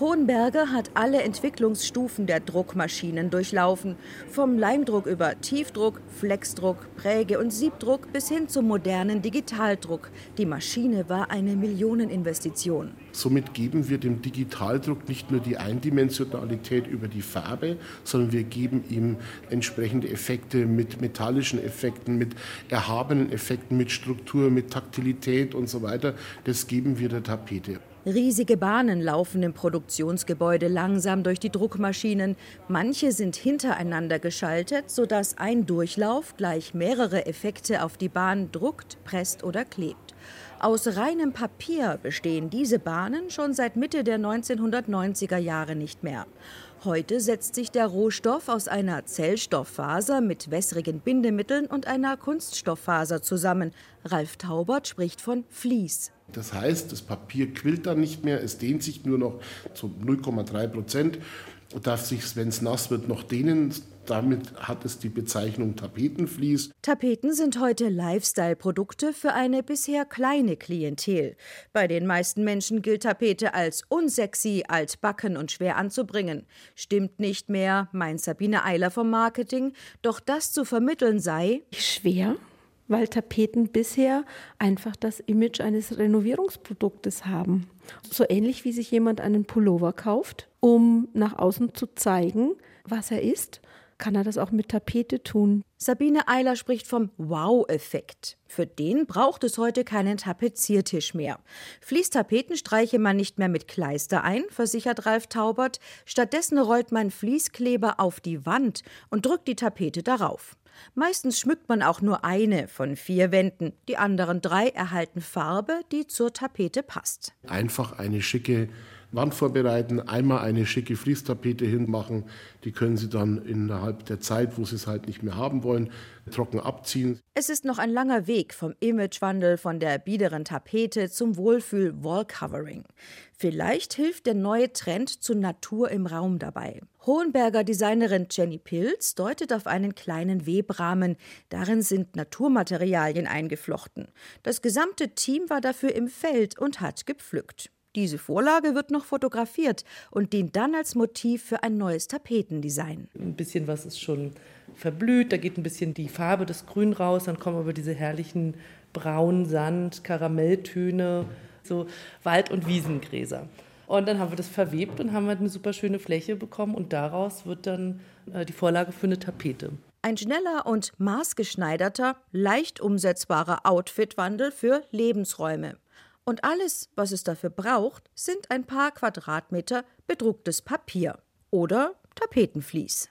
Hohenberger hat alle Entwicklungsstufen der Druckmaschinen durchlaufen, vom Leimdruck über Tiefdruck, Flexdruck, Präge- und Siebdruck bis hin zum modernen Digitaldruck. Die Maschine war eine Millioneninvestition. Somit geben wir dem Digitaldruck nicht nur die Eindimensionalität über die Farbe, sondern wir geben ihm entsprechende Effekte mit metallischen Effekten, mit erhabenen Effekten, mit Struktur, mit Taktilität und so weiter. Das geben wir der Tapete. Riesige Bahnen laufen im Produktionsgebäude langsam durch die Druckmaschinen. Manche sind hintereinander geschaltet, sodass ein Durchlauf gleich mehrere Effekte auf die Bahn druckt, presst oder klebt. Aus reinem Papier bestehen diese Bahnen schon seit Mitte der 1990er Jahre nicht mehr. Heute setzt sich der Rohstoff aus einer Zellstofffaser mit wässrigen Bindemitteln und einer Kunststofffaser zusammen. Ralf Taubert spricht von Vlies. Das heißt, das Papier quillt dann nicht mehr, es dehnt sich nur noch zu 0,3 Prozent darf sich, wenn es nass wird, noch dehnen. Damit hat es die Bezeichnung Tapetenvlies. Tapeten sind heute Lifestyle-Produkte für eine bisher kleine Klientel. Bei den meisten Menschen gilt Tapete als unsexy, altbacken und schwer anzubringen. Stimmt nicht mehr, meint Sabine Eiler vom Marketing. Doch das zu vermitteln sei schwer, weil Tapeten bisher einfach das Image eines Renovierungsproduktes haben. So ähnlich wie sich jemand einen Pullover kauft, um nach außen zu zeigen, was er ist kann er das auch mit Tapete tun. Sabine Eiler spricht vom Wow-Effekt. Für den braucht es heute keinen Tapeziertisch mehr. Fließtapeten streiche man nicht mehr mit Kleister ein, versichert Ralf Taubert. Stattdessen rollt man Fließkleber auf die Wand und drückt die Tapete darauf. Meistens schmückt man auch nur eine von vier Wänden. Die anderen drei erhalten Farbe, die zur Tapete passt. Einfach eine schicke Wand vorbereiten, einmal eine schicke Fließtapete hinmachen. Die können Sie dann innerhalb der Zeit, wo Sie es halt nicht mehr haben wollen, trocken abziehen. Es ist noch ein langer Weg vom Imagewandel von der biederen Tapete zum Wohlfühl-Wallcovering. Vielleicht hilft der neue Trend zur Natur im Raum dabei. Hohenberger Designerin Jenny Pilz deutet auf einen kleinen Webrahmen. Darin sind Naturmaterialien eingeflochten. Das gesamte Team war dafür im Feld und hat gepflückt. Diese Vorlage wird noch fotografiert und dient dann als Motiv für ein neues Tapetendesign. Ein bisschen was ist schon verblüht, da geht ein bisschen die Farbe des Grün raus, dann kommen aber diese herrlichen Braun, Sand, Karamelltöne, so Wald- und Wiesengräser. Und dann haben wir das verwebt und haben halt eine super schöne Fläche bekommen und daraus wird dann äh, die Vorlage für eine Tapete. Ein schneller und maßgeschneiderter, leicht umsetzbarer Outfitwandel für Lebensräume. Und alles, was es dafür braucht, sind ein paar Quadratmeter bedrucktes Papier oder Tapetenvlies.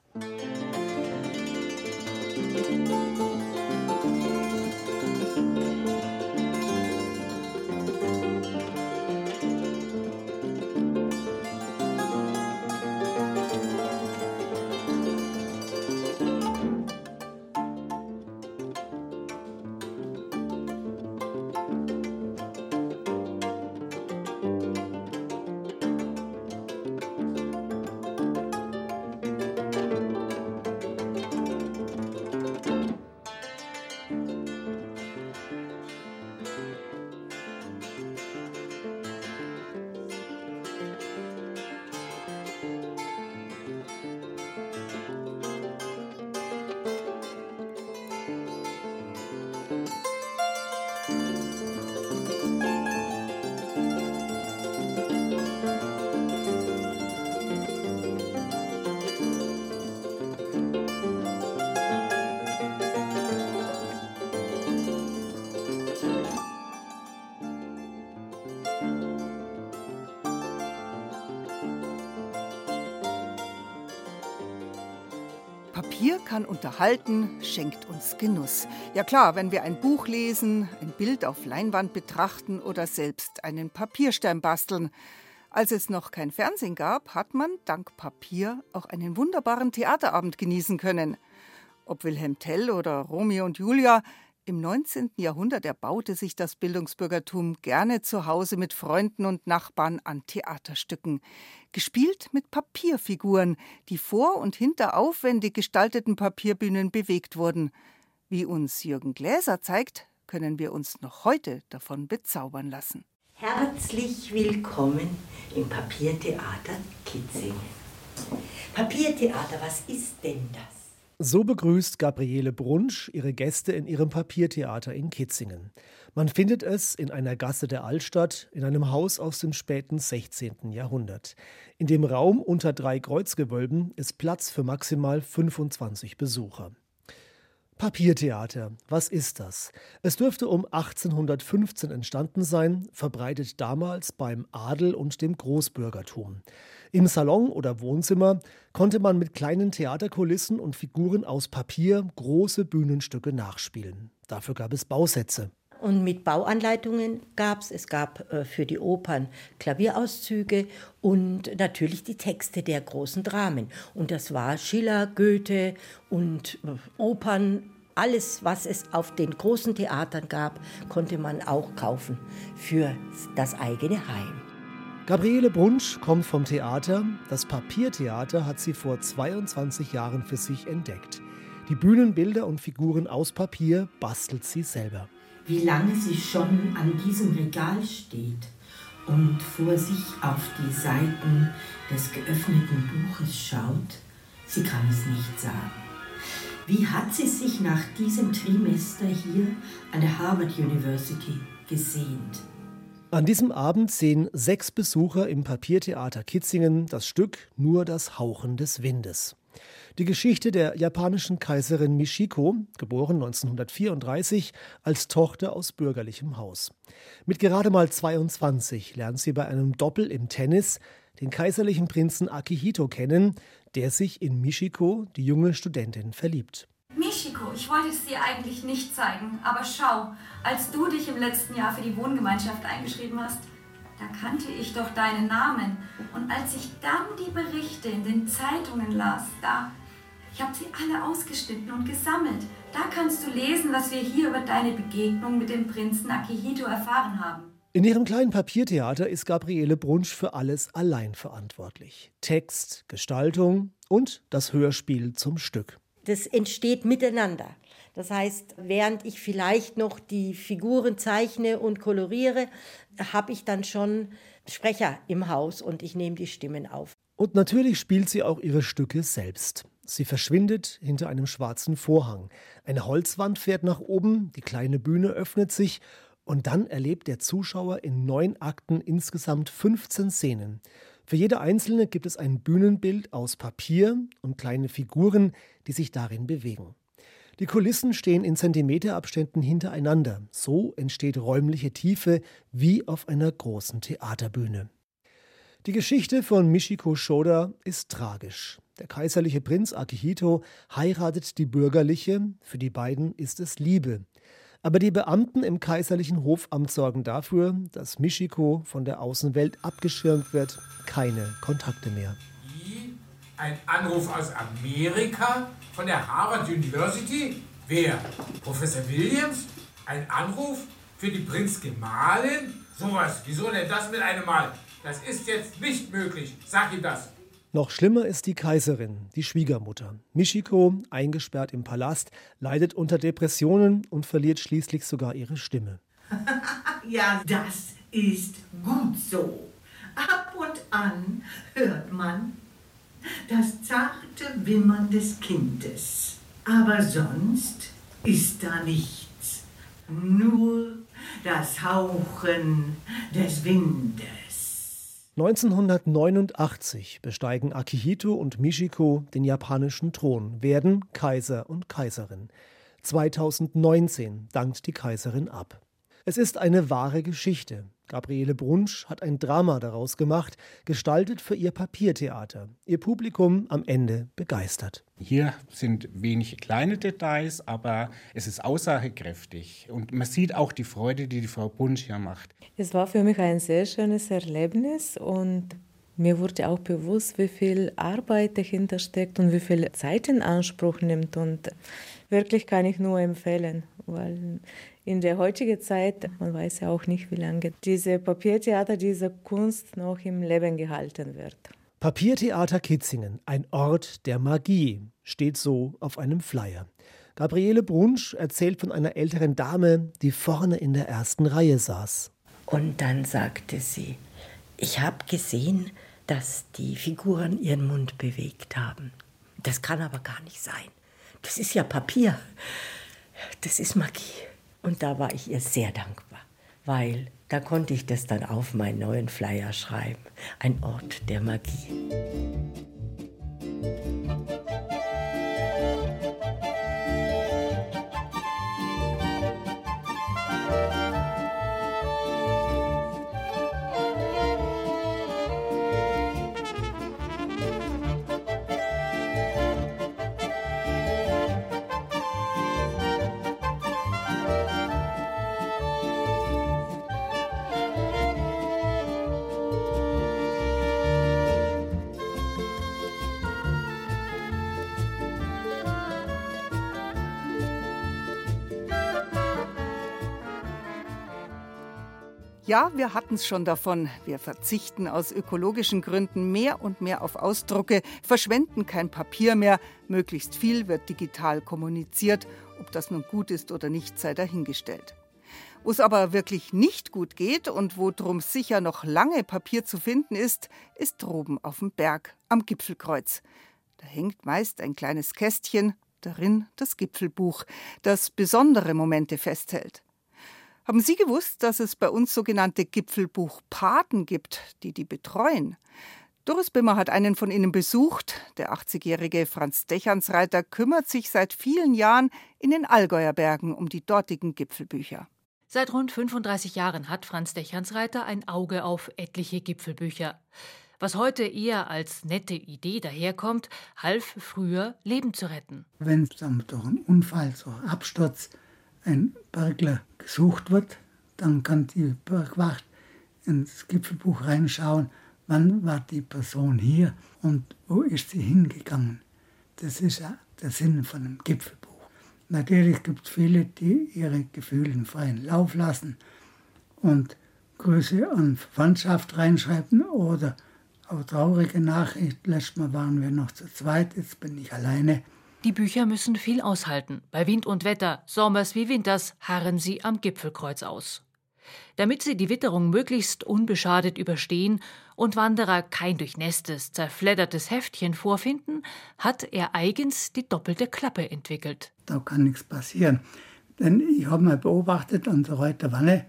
Papier kann unterhalten, schenkt uns Genuss. Ja klar, wenn wir ein Buch lesen, ein Bild auf Leinwand betrachten oder selbst einen Papierstern basteln. Als es noch kein Fernsehen gab, hat man dank Papier auch einen wunderbaren Theaterabend genießen können. Ob Wilhelm Tell oder Romeo und Julia, im 19. Jahrhundert erbaute sich das Bildungsbürgertum gerne zu Hause mit Freunden und Nachbarn an Theaterstücken, gespielt mit Papierfiguren, die vor und hinter aufwendig gestalteten Papierbühnen bewegt wurden. Wie uns Jürgen Gläser zeigt, können wir uns noch heute davon bezaubern lassen. Herzlich willkommen im Papiertheater Kitzingen. Papiertheater, was ist denn das? So begrüßt Gabriele Brunsch ihre Gäste in ihrem Papiertheater in Kitzingen. Man findet es in einer Gasse der Altstadt, in einem Haus aus dem späten 16. Jahrhundert. In dem Raum unter drei Kreuzgewölben ist Platz für maximal 25 Besucher. Papiertheater, was ist das? Es dürfte um 1815 entstanden sein, verbreitet damals beim Adel und dem Großbürgertum. Im Salon oder Wohnzimmer konnte man mit kleinen Theaterkulissen und Figuren aus Papier große Bühnenstücke nachspielen. Dafür gab es Bausätze. Und mit Bauanleitungen gab es, es gab äh, für die Opern Klavierauszüge und natürlich die Texte der großen Dramen. Und das war Schiller, Goethe und äh, Opern. Alles, was es auf den großen Theatern gab, konnte man auch kaufen für das eigene Heim. Gabriele Brunsch kommt vom Theater. Das Papiertheater hat sie vor 22 Jahren für sich entdeckt. Die Bühnenbilder und Figuren aus Papier bastelt sie selber. Wie lange sie schon an diesem Regal steht und vor sich auf die Seiten des geöffneten Buches schaut, sie kann es nicht sagen. Wie hat sie sich nach diesem Trimester hier an der Harvard University gesehnt? An diesem Abend sehen sechs Besucher im Papiertheater Kitzingen das Stück Nur das Hauchen des Windes. Die Geschichte der japanischen Kaiserin Michiko, geboren 1934 als Tochter aus bürgerlichem Haus. Mit gerade mal 22 lernt sie bei einem Doppel im Tennis den kaiserlichen Prinzen Akihito kennen, der sich in Michiko, die junge Studentin, verliebt. Michiko, ich wollte es dir eigentlich nicht zeigen, aber schau, als du dich im letzten Jahr für die Wohngemeinschaft eingeschrieben hast, da kannte ich doch deinen Namen. Und als ich dann die Berichte in den Zeitungen las, da, ich habe sie alle ausgeschnitten und gesammelt. Da kannst du lesen, was wir hier über deine Begegnung mit dem Prinzen Akihito erfahren haben. In ihrem kleinen Papiertheater ist Gabriele Brunsch für alles allein verantwortlich. Text, Gestaltung und das Hörspiel zum Stück das entsteht miteinander. Das heißt, während ich vielleicht noch die Figuren zeichne und koloriere, habe ich dann schon Sprecher im Haus und ich nehme die Stimmen auf. Und natürlich spielt sie auch ihre Stücke selbst. Sie verschwindet hinter einem schwarzen Vorhang. Eine Holzwand fährt nach oben, die kleine Bühne öffnet sich und dann erlebt der Zuschauer in neun Akten insgesamt 15 Szenen. Für jede einzelne gibt es ein Bühnenbild aus Papier und kleine Figuren, die sich darin bewegen. Die Kulissen stehen in Zentimeterabständen hintereinander. So entsteht räumliche Tiefe wie auf einer großen Theaterbühne. Die Geschichte von Michiko Shoda ist tragisch. Der kaiserliche Prinz Akihito heiratet die bürgerliche, für die beiden ist es Liebe. Aber die Beamten im kaiserlichen Hofamt sorgen dafür, dass Michiko von der Außenwelt abgeschirmt wird, keine Kontakte mehr. Ein Anruf aus Amerika von der Harvard University? Wer? Professor Williams? Ein Anruf für die Prinzgemahlin? Sowas, wieso denn das mit einem Mal? Das ist jetzt nicht möglich. Sag ihm das. Noch schlimmer ist die Kaiserin, die Schwiegermutter. Michiko, eingesperrt im Palast, leidet unter Depressionen und verliert schließlich sogar ihre Stimme. ja, das ist gut so. Ab und an hört man das zarte Wimmern des Kindes. Aber sonst ist da nichts. Nur das Hauchen des Windes. 1989 besteigen Akihito und Michiko den japanischen Thron, werden Kaiser und Kaiserin. 2019 dankt die Kaiserin ab. Es ist eine wahre Geschichte. Gabriele Brunsch hat ein Drama daraus gemacht, gestaltet für ihr Papiertheater. Ihr Publikum am Ende begeistert. Hier sind wenig kleine Details, aber es ist aussagekräftig. Und man sieht auch die Freude, die die Frau Brunsch hier macht. Es war für mich ein sehr schönes Erlebnis und mir wurde auch bewusst, wie viel Arbeit dahinter steckt und wie viel Zeit in Anspruch nimmt. Und wirklich kann ich nur empfehlen, weil in der heutigen Zeit, man weiß ja auch nicht, wie lange diese Papiertheater, diese Kunst noch im Leben gehalten wird. Papiertheater Kitzingen, ein Ort der Magie, steht so auf einem Flyer. Gabriele Brunsch erzählt von einer älteren Dame, die vorne in der ersten Reihe saß. Und dann sagte sie, ich habe gesehen, dass die Figuren ihren Mund bewegt haben. Das kann aber gar nicht sein. Das ist ja Papier. Das ist Magie. Und da war ich ihr sehr dankbar, weil da konnte ich das dann auf meinen neuen Flyer schreiben. Ein Ort der Magie. Ja, wir hatten es schon davon. Wir verzichten aus ökologischen Gründen mehr und mehr auf Ausdrucke, verschwenden kein Papier mehr, möglichst viel wird digital kommuniziert, ob das nun gut ist oder nicht, sei dahingestellt. Wo es aber wirklich nicht gut geht und wo drum sicher noch lange Papier zu finden ist, ist droben auf dem Berg am Gipfelkreuz. Da hängt meist ein kleines Kästchen, darin das Gipfelbuch, das besondere Momente festhält. Haben Sie gewusst, dass es bei uns sogenannte Gipfelbuchpaten gibt, die die betreuen? Doris Bimmer hat einen von ihnen besucht. Der 80-jährige Franz Dechansreiter kümmert sich seit vielen Jahren in den Allgäuer Bergen um die dortigen Gipfelbücher. Seit rund 35 Jahren hat Franz Dechansreiter ein Auge auf etliche Gipfelbücher. Was heute eher als nette Idee daherkommt, half früher, Leben zu retten. Wenn dann durch einen Unfall, so Absturz, ein Bergler gesucht wird, dann kann die Bergwacht ins Gipfelbuch reinschauen, wann war die Person hier und wo ist sie hingegangen. Das ist ja der Sinn von einem Gipfelbuch. Natürlich gibt es viele, die ihre Gefühle freien Lauf lassen und Grüße an Verwandtschaft reinschreiben oder auch traurige Nachricht. Letztes Mal waren wir noch zu zweit, jetzt bin ich alleine. Die Bücher müssen viel aushalten. Bei Wind und Wetter, Sommers wie Winters, harren sie am Gipfelkreuz aus. Damit sie die Witterung möglichst unbeschadet überstehen und Wanderer kein durchnässtes, zerfleddertes Heftchen vorfinden, hat er eigens die doppelte Klappe entwickelt. Da kann nichts passieren. Denn ich habe mal beobachtet, an der Reuter Wanne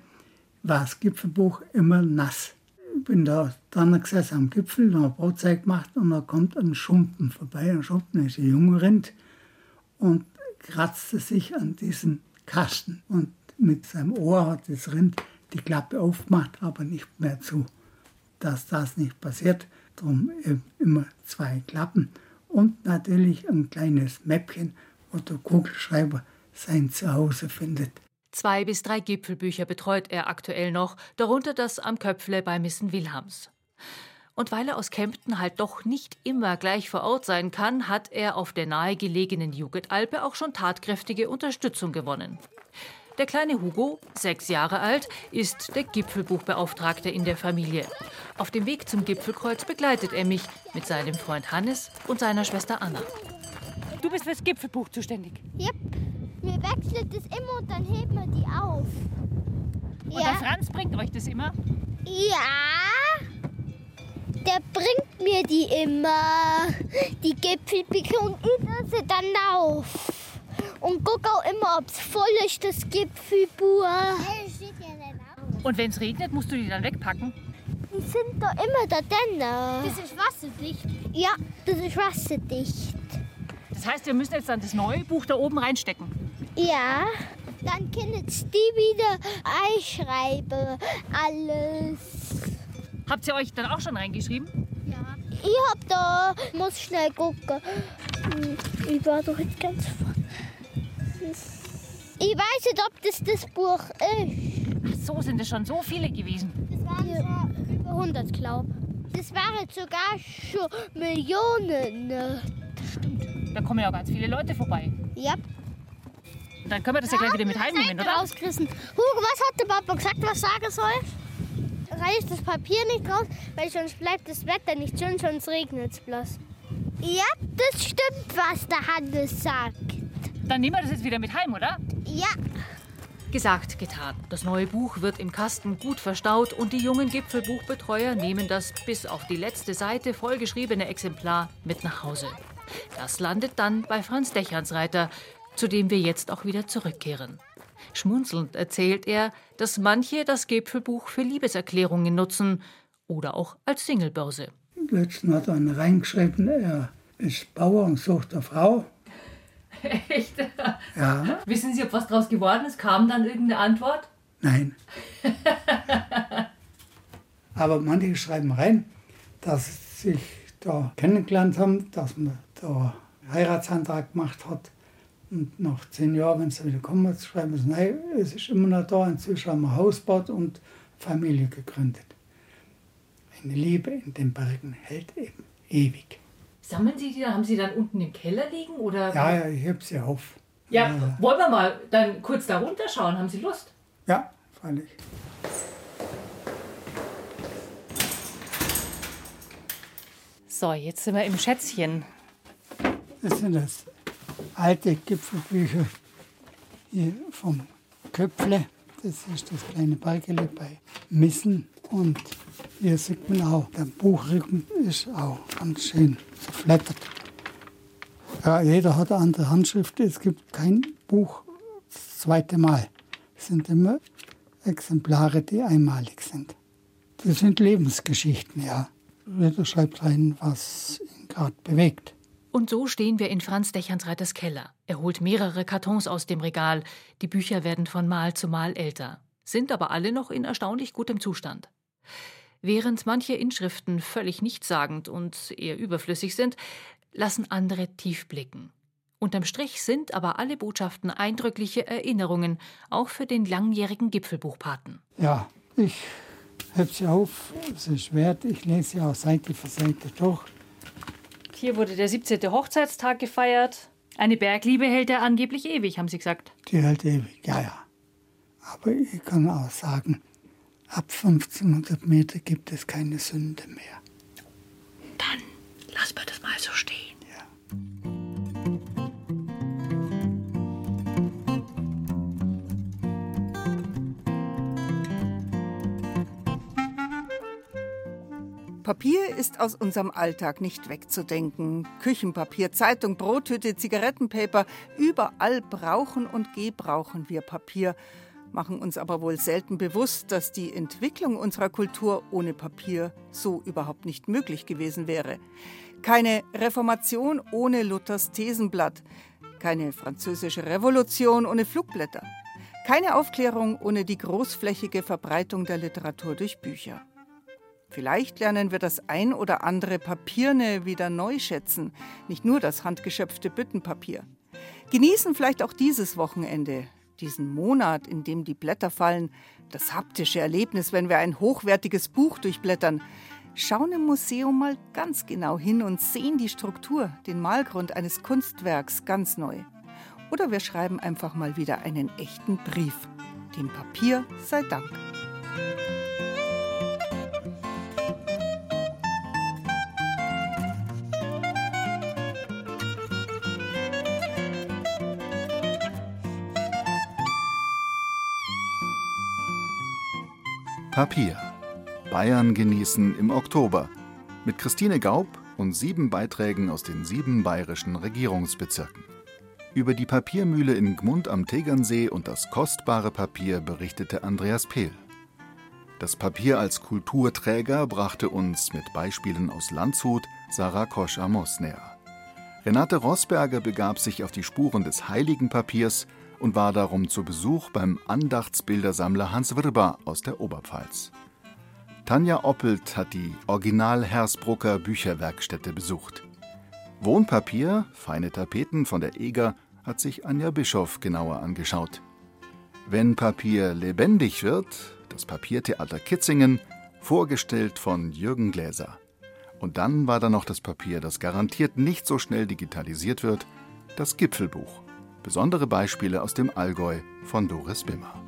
war das Gipfelbuch immer nass. Ich bin da dran gesessen am Gipfel, habe Brotzeit gemacht und da kommt ein Schumpen vorbei. Ein Schumpen ist ein junger Rind und kratzte sich an diesen Kasten. Und mit seinem Ohr hat das Rind die Klappe aufgemacht, aber nicht mehr zu. Dass das nicht passiert, darum immer zwei Klappen und natürlich ein kleines Mäppchen, wo der Kugelschreiber sein Zuhause findet. Zwei bis drei Gipfelbücher betreut er aktuell noch, darunter das am Köpfle bei Missen Wilhelms. Und weil er aus Kempten halt doch nicht immer gleich vor Ort sein kann, hat er auf der nahegelegenen Jugendalpe auch schon tatkräftige Unterstützung gewonnen. Der kleine Hugo, sechs Jahre alt, ist der Gipfelbuchbeauftragte in der Familie. Auf dem Weg zum Gipfelkreuz begleitet er mich mit seinem Freund Hannes und seiner Schwester Anna. Du bist fürs Gipfelbuch zuständig? Yep. Wir wechseln das immer und dann heben wir die auf. Und ja. der Franz bringt euch das immer? Ja. Der bringt mir die immer, die Gipfelbücher, und ich sie dann auf. Und guck auch immer, ob es voll ist, das Gipfelbuch. Und wenn es regnet, musst du die dann wegpacken? Die sind da immer da drin. Das ist wasserdicht? Ja, das ist wasserdicht. Das heißt, wir müssen jetzt dann das neue Buch da oben reinstecken? Ja, dann können die wieder einschreiben, alles. Habt ihr euch dann auch schon reingeschrieben? Ja. Ich hab da, muss schnell gucken. Ich war doch jetzt ganz vorne. Ich weiß nicht, ob das das Buch ist. Ach so, sind es schon so viele gewesen? Das waren ja. über 100, glaube ich. Das waren sogar schon Millionen. Das stimmt. Da kommen ja auch ganz viele Leute vorbei. Ja. Dann können wir das ja, ja gleich wieder mit heimnehmen, oder? Rauskrissen. Hugo, was hat der Papa gesagt, was sagen soll? Reiß das Papier nicht raus, weil sonst bleibt das Wetter nicht schön, sonst regnet es bloß. Ja, das stimmt, was der Hannes sagt. Dann nehmen wir das jetzt wieder mit heim, oder? Ja. Gesagt, getan. Das neue Buch wird im Kasten gut verstaut und die jungen Gipfelbuchbetreuer nehmen das bis auf die letzte Seite vollgeschriebene Exemplar mit nach Hause. Das landet dann bei Franz Dechansreiter, zu dem wir jetzt auch wieder zurückkehren. Schmunzelnd erzählt er, dass manche das Gipfelbuch für Liebeserklärungen nutzen oder auch als Singlebörse. Letztens hat einer reingeschrieben, er ist Bauer und sucht eine Frau. Echt? Ja. Wissen Sie, ob was draus geworden ist? Kam dann irgendeine Antwort? Nein. Aber manche schreiben rein, dass sie sich da kennengelernt haben, dass man da einen Heiratsantrag gemacht hat. Und nach zehn Jahren, wenn es wieder kommt, schreiben sie, also, nein, es ist immer noch da. Inzwischen haben wir Haus gebaut und Familie gegründet. Eine Liebe in den Bergen hält eben ewig. Sammeln Sie die dann? Haben Sie dann unten im Keller liegen? Oder? Ja, ja, ich heb sie auf. Ja, ja, wollen wir mal dann kurz da runterschauen? Haben Sie Lust? Ja, freilich. So, jetzt sind wir im Schätzchen. Was sind das? Alte Gipfelbücher hier vom Köpfle. Das ist das kleine Bergele bei Missen. Und hier sieht man auch, der Buchrücken ist auch ganz schön verflattert. Ja, jeder hat eine andere Handschrift. Es gibt kein Buch das zweite Mal. Es sind immer Exemplare, die einmalig sind. Das sind Lebensgeschichten, ja. Jeder schreibt rein, was ihn gerade bewegt. Und so stehen wir in Franz Dechernreiters Keller. Er holt mehrere Kartons aus dem Regal. Die Bücher werden von Mal zu Mal älter, sind aber alle noch in erstaunlich gutem Zustand. Während manche Inschriften völlig nichtssagend und eher überflüssig sind, lassen andere tief blicken. Unterm Strich sind aber alle Botschaften eindrückliche Erinnerungen, auch für den langjährigen Gipfelbuchpaten. Ja, ich heb sie auf, es ist wert, ich lese sie auch Seite für Seite durch. Hier wurde der 17. Hochzeitstag gefeiert. Eine Bergliebe hält er angeblich ewig, haben Sie gesagt. Die hält ewig, ja, ja. Aber ich kann auch sagen, ab 1500 Meter gibt es keine Sünde mehr. Dann lassen wir das mal so stehen. Papier ist aus unserem Alltag nicht wegzudenken. Küchenpapier, Zeitung, Brottüte, Zigarettenpaper, überall brauchen und gebrauchen wir Papier, machen uns aber wohl selten bewusst, dass die Entwicklung unserer Kultur ohne Papier so überhaupt nicht möglich gewesen wäre. Keine Reformation ohne Luthers Thesenblatt, keine französische Revolution ohne Flugblätter, keine Aufklärung ohne die großflächige Verbreitung der Literatur durch Bücher. Vielleicht lernen wir das ein oder andere Papierne wieder neu schätzen, nicht nur das handgeschöpfte Büttenpapier. Genießen vielleicht auch dieses Wochenende, diesen Monat, in dem die Blätter fallen, das haptische Erlebnis, wenn wir ein hochwertiges Buch durchblättern. Schauen im Museum mal ganz genau hin und sehen die Struktur, den Malgrund eines Kunstwerks ganz neu. Oder wir schreiben einfach mal wieder einen echten Brief. Dem Papier sei Dank. Papier. Bayern genießen im Oktober. Mit Christine Gaub und sieben Beiträgen aus den sieben bayerischen Regierungsbezirken. Über die Papiermühle in Gmund am Tegernsee und das kostbare Papier berichtete Andreas Pehl. Das Papier als Kulturträger brachte uns mit Beispielen aus Landshut Sarah Kosch-Amos näher. Renate Rosberger begab sich auf die Spuren des heiligen Papiers und war darum zu Besuch beim Andachtsbildersammler Hans Wirber aus der Oberpfalz. Tanja Oppelt hat die Original Hersbrucker Bücherwerkstätte besucht. Wohnpapier, feine Tapeten von der Eger, hat sich Anja Bischoff genauer angeschaut. Wenn Papier lebendig wird, das Papiertheater Kitzingen, vorgestellt von Jürgen Gläser. Und dann war da noch das Papier, das garantiert nicht so schnell digitalisiert wird, das Gipfelbuch. Besondere Beispiele aus dem Allgäu von Doris Bimmer.